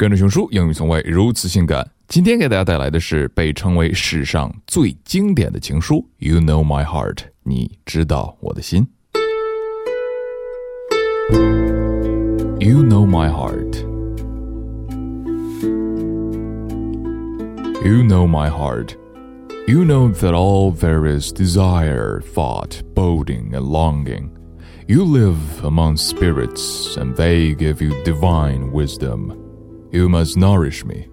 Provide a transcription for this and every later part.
跟着熊叔，英语从未如此性感。今天给大家带来的是被称为史上最经典的情书《You Know My Heart》，你知道我的心。You know my heart. You know my heart. You know that all there is desire, thought, boding, and longing. You live among spirits, and they give you divine wisdom. You must nourish me.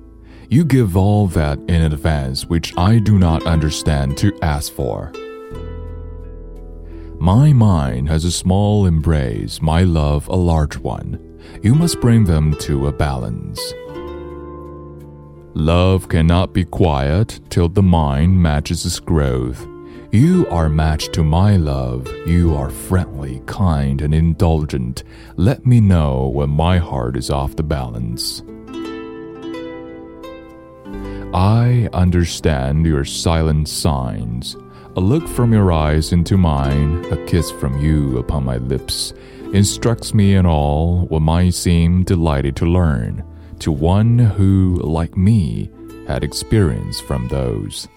You give all that in advance which I do not understand to ask for. My mind has a small embrace, my love a large one. You must bring them to a balance. Love cannot be quiet till the mind matches its growth. You are matched to my love. You are friendly, kind, and indulgent. Let me know when my heart is off the balance. I understand your silent signs. A look from your eyes into mine, a kiss from you upon my lips, instructs me in all what might seem delighted to learn to one who, like me, had experience from those.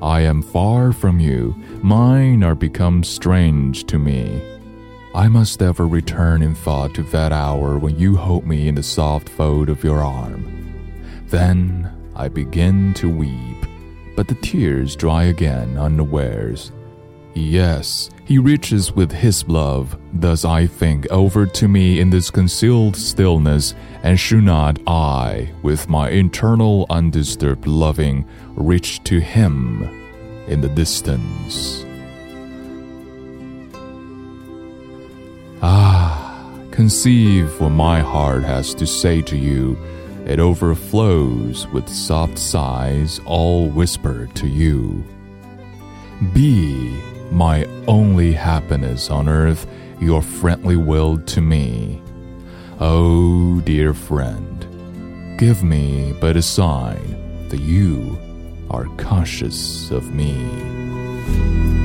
I am far from you, mine are become strange to me. I must ever return in thought to that hour when you hold me in the soft fold of your arm. Then I begin to weep, but the tears dry again unawares. Yes, he reaches with his love, thus I think, over to me in this concealed stillness, and should not I, with my internal undisturbed loving, reach to him in the distance? Conceive what my heart has to say to you. It overflows with soft sighs, all whispered to you. Be my only happiness on earth, your friendly will to me. Oh, dear friend, give me but a sign that you are conscious of me.